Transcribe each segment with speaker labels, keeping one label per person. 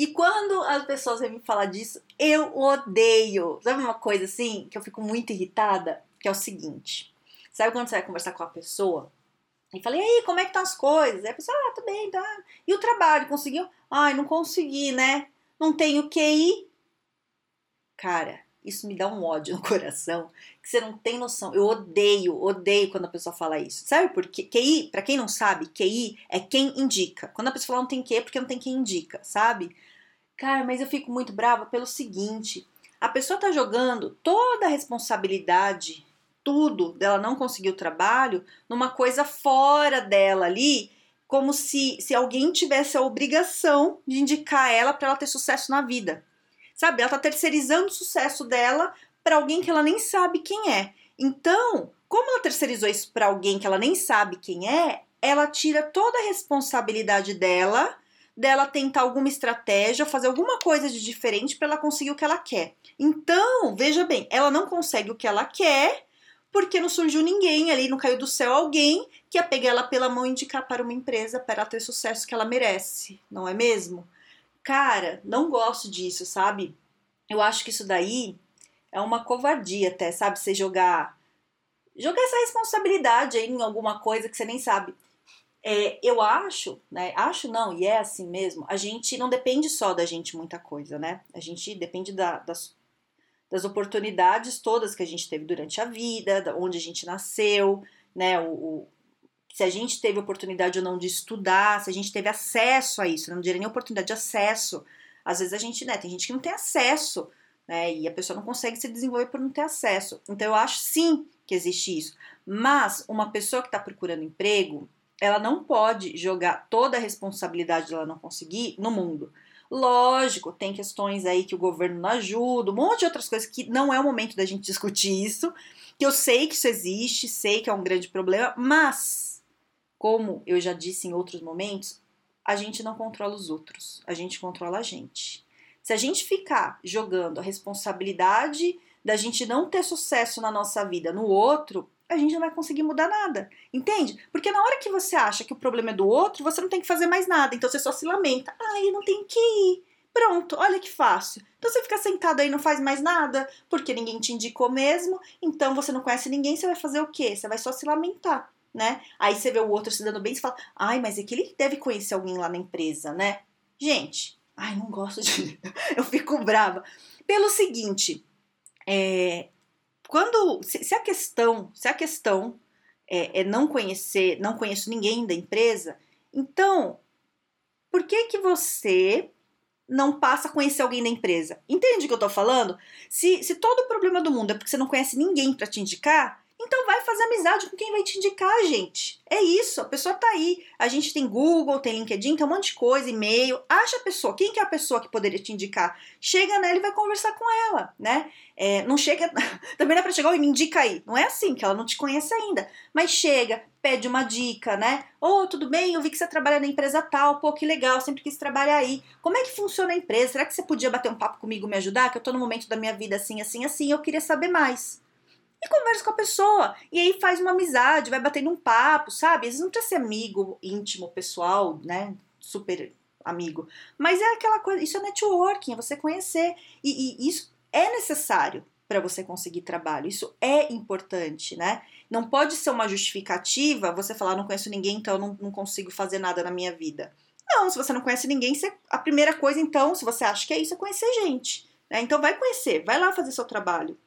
Speaker 1: e quando as pessoas vêm me falar disso, eu odeio. Sabe uma coisa assim que eu fico muito irritada? Que é o seguinte: sabe quando você vai conversar com a pessoa e fala, e aí, como é que estão as coisas? E a pessoa, ah, tudo bem, tá. E o trabalho, conseguiu? Ai, não consegui, né? Não tenho QI. Cara, isso me dá um ódio no coração que você não tem noção. Eu odeio, odeio quando a pessoa fala isso. Sabe por quê? QI, para quem não sabe, QI é quem indica. Quando a pessoa fala não tem QI é porque não tem quem indica, sabe? Cara, mas eu fico muito brava pelo seguinte: a pessoa tá jogando toda a responsabilidade, tudo dela não conseguir o trabalho, numa coisa fora dela ali, como se, se alguém tivesse a obrigação de indicar ela para ela ter sucesso na vida. Sabe? Ela tá terceirizando o sucesso dela para alguém que ela nem sabe quem é. Então, como ela terceirizou isso para alguém que ela nem sabe quem é, ela tira toda a responsabilidade dela dela tentar alguma estratégia, fazer alguma coisa de diferente para ela conseguir o que ela quer. Então, veja bem, ela não consegue o que ela quer porque não surgiu ninguém ali, não caiu do céu alguém que ia pegar ela pela mão e indicar para uma empresa para ela ter sucesso que ela merece, não é mesmo? Cara, não gosto disso, sabe? Eu acho que isso daí é uma covardia até, sabe? Você jogar jogar essa responsabilidade aí em alguma coisa que você nem sabe. É, eu acho, né? Acho não, e é assim mesmo. A gente não depende só da gente muita coisa, né? A gente depende da, das, das oportunidades todas que a gente teve durante a vida, da onde a gente nasceu, né? O, o, se a gente teve oportunidade ou não de estudar, se a gente teve acesso a isso, não diria nem oportunidade de acesso. Às vezes a gente, né? Tem gente que não tem acesso, né? E a pessoa não consegue se desenvolver por não ter acesso. Então eu acho sim que existe isso. Mas uma pessoa que está procurando emprego, ela não pode jogar toda a responsabilidade dela não conseguir no mundo. Lógico, tem questões aí que o governo não ajuda, um monte de outras coisas que não é o momento da gente discutir isso, que eu sei que isso existe, sei que é um grande problema, mas, como eu já disse em outros momentos, a gente não controla os outros, a gente controla a gente. Se a gente ficar jogando a responsabilidade da gente não ter sucesso na nossa vida no outro, a gente não vai conseguir mudar nada. Entende? Porque na hora que você acha que o problema é do outro, você não tem que fazer mais nada. Então você só se lamenta. Ai, não tem que ir. Pronto, olha que fácil. Então você fica sentado aí e não faz mais nada, porque ninguém te indicou mesmo, então você não conhece ninguém, você vai fazer o quê? Você vai só se lamentar, né? Aí você vê o outro se dando bem e fala: ai, mas é que ele deve conhecer alguém lá na empresa, né? Gente, ai, não gosto de. Eu fico brava. Pelo seguinte, é, quando se, se, a questão se a questão é, é, não conhecer não conheço ninguém da empresa então por que que você não passa a conhecer alguém da empresa? Entende o que eu tô falando? Se, se todo o problema do mundo é porque você não conhece ninguém para te indicar então vai fazer amizade com quem vai te indicar, gente. É isso, a pessoa tá aí. A gente tem Google, tem LinkedIn, tem um monte de coisa, e-mail. Acha a pessoa, quem que é a pessoa que poderia te indicar? Chega nela e vai conversar com ela, né? É, não chega, também dá pra chegar e me indica aí. Não é assim, que ela não te conhece ainda. Mas chega, pede uma dica, né? Ô, oh, tudo bem, eu vi que você trabalha na empresa tal, pô, que legal, sempre quis trabalhar aí. Como é que funciona a empresa? Será que você podia bater um papo comigo, me ajudar? Que eu tô no momento da minha vida assim, assim, assim, eu queria saber mais e conversa com a pessoa. E aí faz uma amizade, vai batendo um papo, sabe? Às vezes não precisa ser amigo íntimo, pessoal, né? Super amigo. Mas é aquela coisa, isso é networking, é você conhecer. E, e isso é necessário para você conseguir trabalho. Isso é importante, né? Não pode ser uma justificativa você falar, não conheço ninguém, então eu não, não consigo fazer nada na minha vida. Não, se você não conhece ninguém, você, a primeira coisa, então, se você acha que é isso, é conhecer gente. Né? Então vai conhecer, vai lá fazer seu trabalho.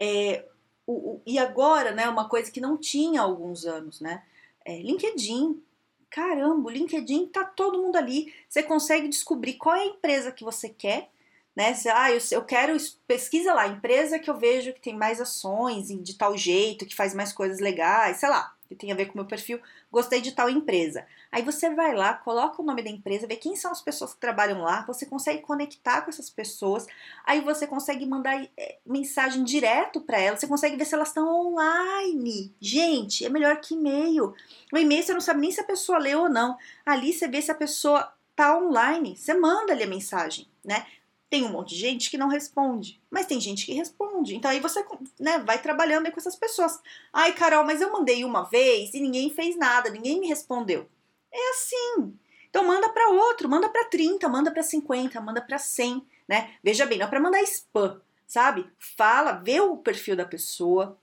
Speaker 1: É, o, o, e agora, né, uma coisa que não tinha há alguns anos, né? É, LinkedIn. Caramba, o LinkedIn tá todo mundo ali. Você consegue descobrir qual é a empresa que você quer, né? Você, ah, eu, eu quero, pesquisa lá, empresa que eu vejo que tem mais ações de tal jeito, que faz mais coisas legais, sei lá. Que tem a ver com o meu perfil, gostei de tal empresa. Aí você vai lá, coloca o nome da empresa, vê quem são as pessoas que trabalham lá, você consegue conectar com essas pessoas, aí você consegue mandar é, mensagem direto para elas, você consegue ver se elas estão online. Gente, é melhor que e-mail. O e-mail você não sabe nem se a pessoa leu ou não. Ali você vê se a pessoa tá online, você manda ali a mensagem, né? Tem um monte de gente que não responde, mas tem gente que responde. Então aí você né, vai trabalhando aí com essas pessoas. Ai, Carol, mas eu mandei uma vez e ninguém fez nada, ninguém me respondeu. É assim. Então manda para outro, manda para 30, manda para 50, manda para 100, né? Veja bem, não é para mandar spam, sabe? Fala, vê o perfil da pessoa,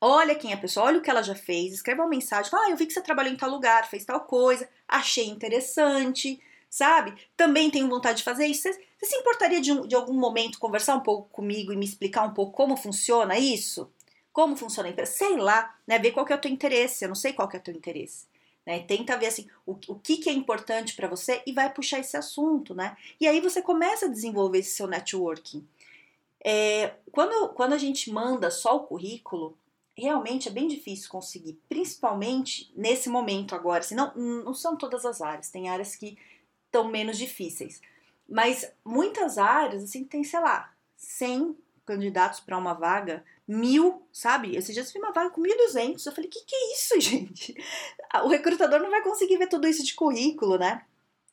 Speaker 1: olha quem é a pessoa, olha o que ela já fez, escreve uma mensagem, fala, ah, eu vi que você trabalhou em tal lugar, fez tal coisa, achei interessante, sabe? Também tenho vontade de fazer isso. Você se importaria de, um, de algum momento conversar um pouco comigo e me explicar um pouco como funciona isso? Como funciona a empresa? Sei lá, né? Ver qual que é o teu interesse. Eu não sei qual que é o teu interesse. Né? Tenta ver assim o, o que, que é importante para você e vai puxar esse assunto, né? E aí você começa a desenvolver esse seu networking. É, quando, quando a gente manda só o currículo, realmente é bem difícil conseguir, principalmente nesse momento agora. Assim, não, não são todas as áreas, tem áreas que tão menos difíceis. Mas muitas áreas, assim, tem, sei lá, 100 candidatos para uma vaga, mil, sabe? Esses dias eu vi uma vaga com 1.200. Eu falei, que que é isso, gente? O recrutador não vai conseguir ver tudo isso de currículo, né?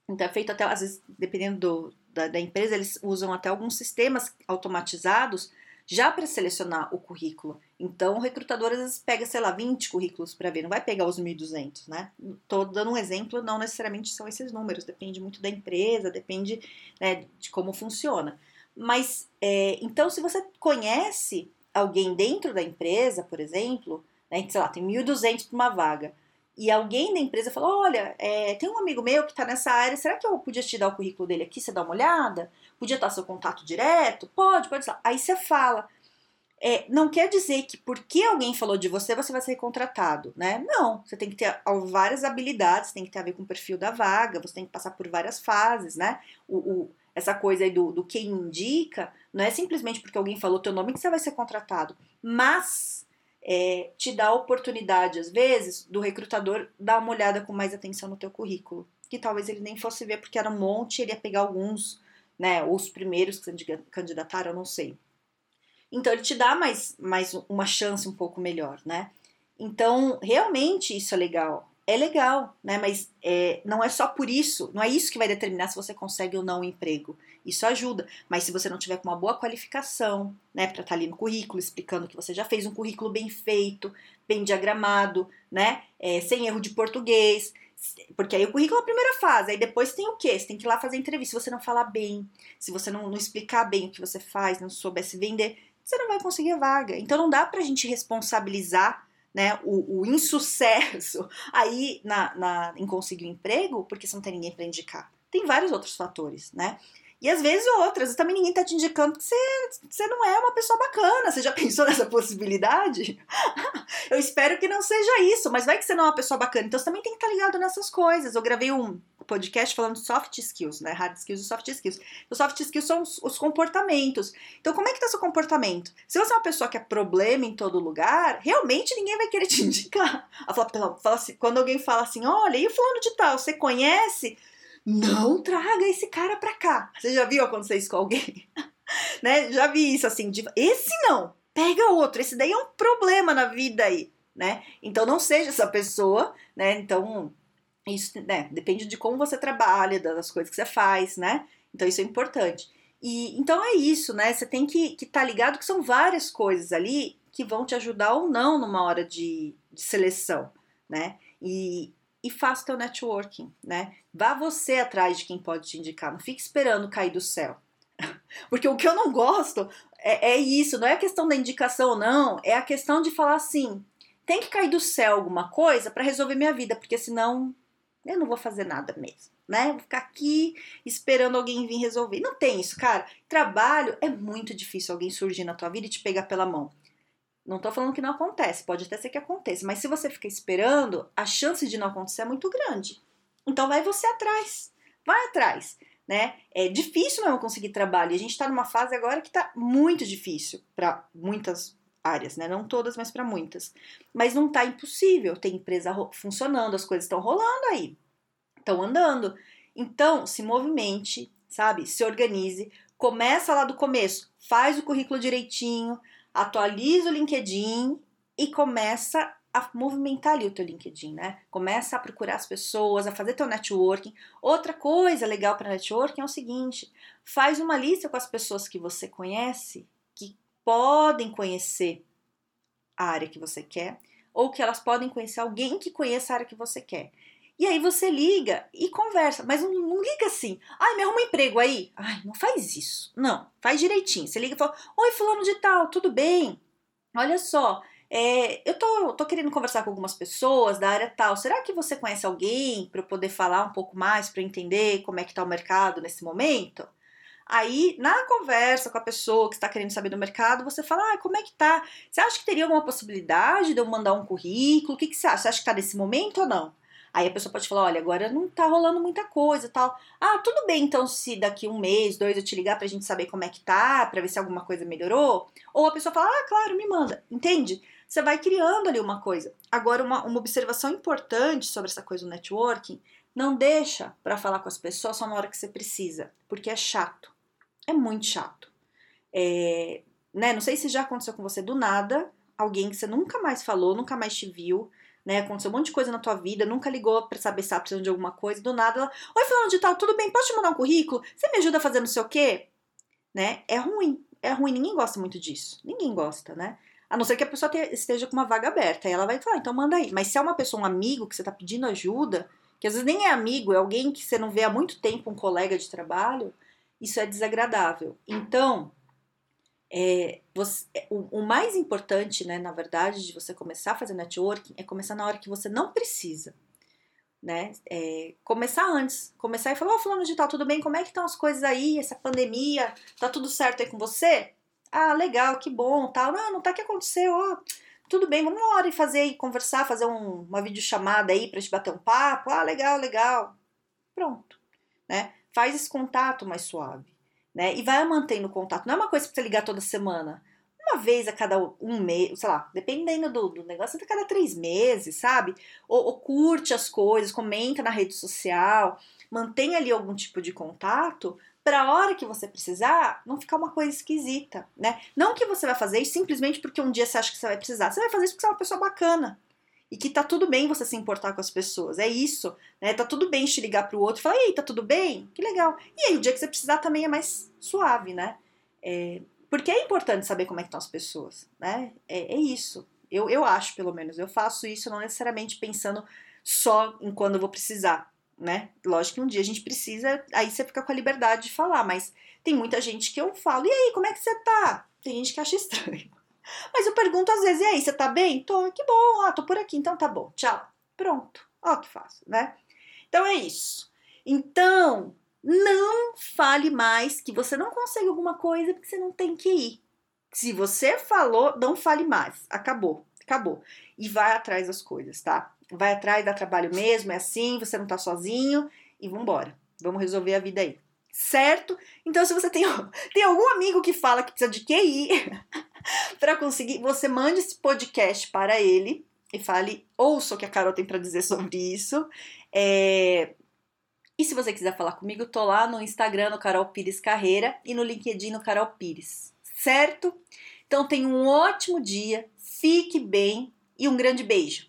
Speaker 1: Então é feito até, às vezes, dependendo do, da, da empresa, eles usam até alguns sistemas automatizados já para selecionar o currículo. Então, o recrutador às vezes pega, sei lá, 20 currículos para ver, não vai pegar os 1.200, né? Tô dando um exemplo, não necessariamente são esses números, depende muito da empresa, depende né, de como funciona. Mas, é, então, se você conhece alguém dentro da empresa, por exemplo, né, sei lá, tem 1.200 para uma vaga, e alguém da empresa falou: Olha, é, tem um amigo meu que está nessa área, será que eu podia te dar o currículo dele aqui? Você dá uma olhada? Podia estar seu contato direto? Pode, pode. Aí você fala. É, não quer dizer que porque alguém falou de você, você vai ser contratado, né? Não, você tem que ter várias habilidades, tem que ter a ver com o perfil da vaga, você tem que passar por várias fases, né? O, o, essa coisa aí do, do quem indica, não é simplesmente porque alguém falou teu nome que você vai ser contratado, mas é, te dá a oportunidade, às vezes, do recrutador dar uma olhada com mais atenção no teu currículo, que talvez ele nem fosse ver porque era um monte, ele ia pegar alguns né? Ou os primeiros que candidataram, eu não sei. Então ele te dá mais, mais uma chance um pouco melhor, né? Então, realmente isso é legal. É legal, né? Mas é, não é só por isso, não é isso que vai determinar se você consegue ou não um emprego. Isso ajuda. Mas se você não tiver com uma boa qualificação, né, para estar tá ali no currículo, explicando que você já fez um currículo bem feito, bem diagramado, né? É, sem erro de português, porque aí o currículo é a primeira fase, aí depois tem o quê? Você tem que ir lá fazer entrevista. Se você não falar bem, se você não, não explicar bem o que você faz, não soubesse vender, você não vai conseguir a vaga. Então não dá pra gente responsabilizar né, o, o insucesso aí na, na, em conseguir um emprego, porque você não tem ninguém para indicar. Tem vários outros fatores, né? E às vezes outras, também ninguém tá te indicando que você, você não é uma pessoa bacana. Você já pensou nessa possibilidade? eu espero que não seja isso, mas vai que você não é uma pessoa bacana. Então você também tem que estar tá ligado nessas coisas. Eu gravei um podcast falando soft skills, né? Hard skills e soft skills. Os soft skills são os, os, comportamentos. Então, como é que tá seu comportamento? Se você é uma pessoa que é problema em todo lugar, realmente ninguém vai querer te indicar. Fala, fala assim, quando alguém fala assim, olha, e o fulano de tal, você conhece? Não traga esse cara pra cá. Você já viu acontecer isso com alguém? né? Já vi isso assim, de, esse não, pega outro, esse daí é um problema na vida aí, né? Então não seja essa pessoa, né? Então isso, né, depende de como você trabalha, das coisas que você faz, né? Então isso é importante. E então é isso, né? Você tem que estar que tá ligado que são várias coisas ali que vão te ajudar ou não numa hora de, de seleção, né? E, e faça teu networking, né? Vá você atrás de quem pode te indicar, não fique esperando cair do céu. Porque o que eu não gosto é, é isso, não é a questão da indicação ou não, é a questão de falar assim: tem que cair do céu alguma coisa para resolver minha vida, porque senão eu não vou fazer nada mesmo, né? Vou ficar aqui esperando alguém vir resolver. Não tem isso, cara. Trabalho é muito difícil alguém surgir na tua vida e te pegar pela mão. Não tô falando que não acontece, pode até ser que aconteça, mas se você ficar esperando, a chance de não acontecer é muito grande. Então vai você atrás, vai atrás, né? É difícil não conseguir trabalho. E a gente está numa fase agora que está muito difícil para muitas áreas, né? Não todas, mas para muitas. Mas não tá impossível. Tem empresa funcionando, as coisas estão rolando aí, estão andando. Então, se movimente, sabe? Se organize. Começa lá do começo, faz o currículo direitinho, atualiza o LinkedIn e começa a movimentar ali o teu LinkedIn, né? Começa a procurar as pessoas, a fazer teu networking. Outra coisa legal para networking é o seguinte: faz uma lista com as pessoas que você conhece, que podem conhecer a área que você quer, ou que elas podem conhecer alguém que conheça a área que você quer. E aí você liga e conversa, mas não, não liga assim. Ai, me arruma um emprego aí. Ai, não faz isso. Não, faz direitinho. Você liga e fala: Oi, fulano de tal, tudo bem? Olha só, é, eu tô, tô querendo conversar com algumas pessoas da área tal. Será que você conhece alguém para eu poder falar um pouco mais, para entender como é que tá o mercado nesse momento? Aí, na conversa com a pessoa que está querendo saber do mercado, você fala: ah, como é que tá? Você acha que teria alguma possibilidade de eu mandar um currículo? O que, que você acha? Você acha que tá nesse momento ou não? Aí a pessoa pode falar: olha, agora não tá rolando muita coisa tal. Ah, tudo bem, então, se daqui um mês, dois eu te ligar pra gente saber como é que tá, pra ver se alguma coisa melhorou. Ou a pessoa fala: ah, claro, me manda. Entende? você vai criando ali uma coisa. Agora, uma, uma observação importante sobre essa coisa do networking, não deixa para falar com as pessoas só na hora que você precisa, porque é chato. É muito chato. É, né, não sei se já aconteceu com você do nada, alguém que você nunca mais falou, nunca mais te viu, né? Aconteceu um monte de coisa na tua vida, nunca ligou para saber se tá precisando de alguma coisa, do nada ela, oi falando de tal, tudo bem, posso te mandar um currículo? Você me ajuda a fazer não sei o quê? Né? É ruim, é ruim, ninguém gosta muito disso. Ninguém gosta, né? A não ser que a pessoa te, esteja com uma vaga aberta. Aí ela vai falar, então manda aí. Mas se é uma pessoa, um amigo que você está pedindo ajuda, que às vezes nem é amigo, é alguém que você não vê há muito tempo, um colega de trabalho, isso é desagradável. Então, é, você, é, o, o, mais importante, né, na verdade, de você começar a fazer networking é começar na hora que você não precisa. Né? É, começar antes, começar e falar, ô oh, fulano de tal, tudo bem? Como é que estão as coisas aí? Essa pandemia, tá tudo certo aí com você? Ah, legal, que bom, tal. Não, não tá que aconteceu, ó. Tudo bem, vamos uma hora e fazer e conversar, fazer um, uma videochamada aí pra gente bater um papo. Ah, legal, legal. Pronto, né? Faz esse contato mais suave, né? E vai mantendo contato. Não é uma coisa pra você ligar toda semana. Uma vez a cada um mês, sei lá, dependendo do, do negócio, a cada três meses, sabe? Ou, ou curte as coisas, comenta na rede social, mantém ali algum tipo de contato para a hora que você precisar, não ficar uma coisa esquisita, né? Não que você vai fazer isso simplesmente porque um dia você acha que você vai precisar. Você vai fazer isso porque você é uma pessoa bacana. E que tá tudo bem você se importar com as pessoas. É isso, né? Tá tudo bem te ligar pro outro e falar, ei, tá tudo bem? Que legal. E aí, o dia que você precisar também é mais suave, né? É, porque é importante saber como é que estão as pessoas, né? É, é isso. Eu, eu acho, pelo menos. Eu faço isso não necessariamente pensando só em quando eu vou precisar né? Lógico que um dia a gente precisa, aí você fica com a liberdade de falar, mas tem muita gente que eu falo, e aí, como é que você tá? Tem gente que acha estranho. Mas eu pergunto às vezes, e aí, você tá bem? Tô, que bom, ah, tô por aqui, então tá bom, tchau. Pronto, ó que fácil, né? Então é isso. Então, não fale mais que você não consegue alguma coisa porque você não tem que ir. Se você falou, não fale mais. Acabou, acabou. E vai atrás das coisas, tá? vai atrás, dá trabalho mesmo, é assim, você não tá sozinho e vambora. Vamos resolver a vida aí. Certo? Então, se você tem, tem algum amigo que fala que precisa de QI para conseguir, você mande esse podcast para ele e fale, ouça o que a Carol tem para dizer sobre isso. É... E se você quiser falar comigo, tô lá no Instagram, no Carol Pires Carreira, e no LinkedIn, no Carol Pires. Certo? Então, tenha um ótimo dia, fique bem e um grande beijo.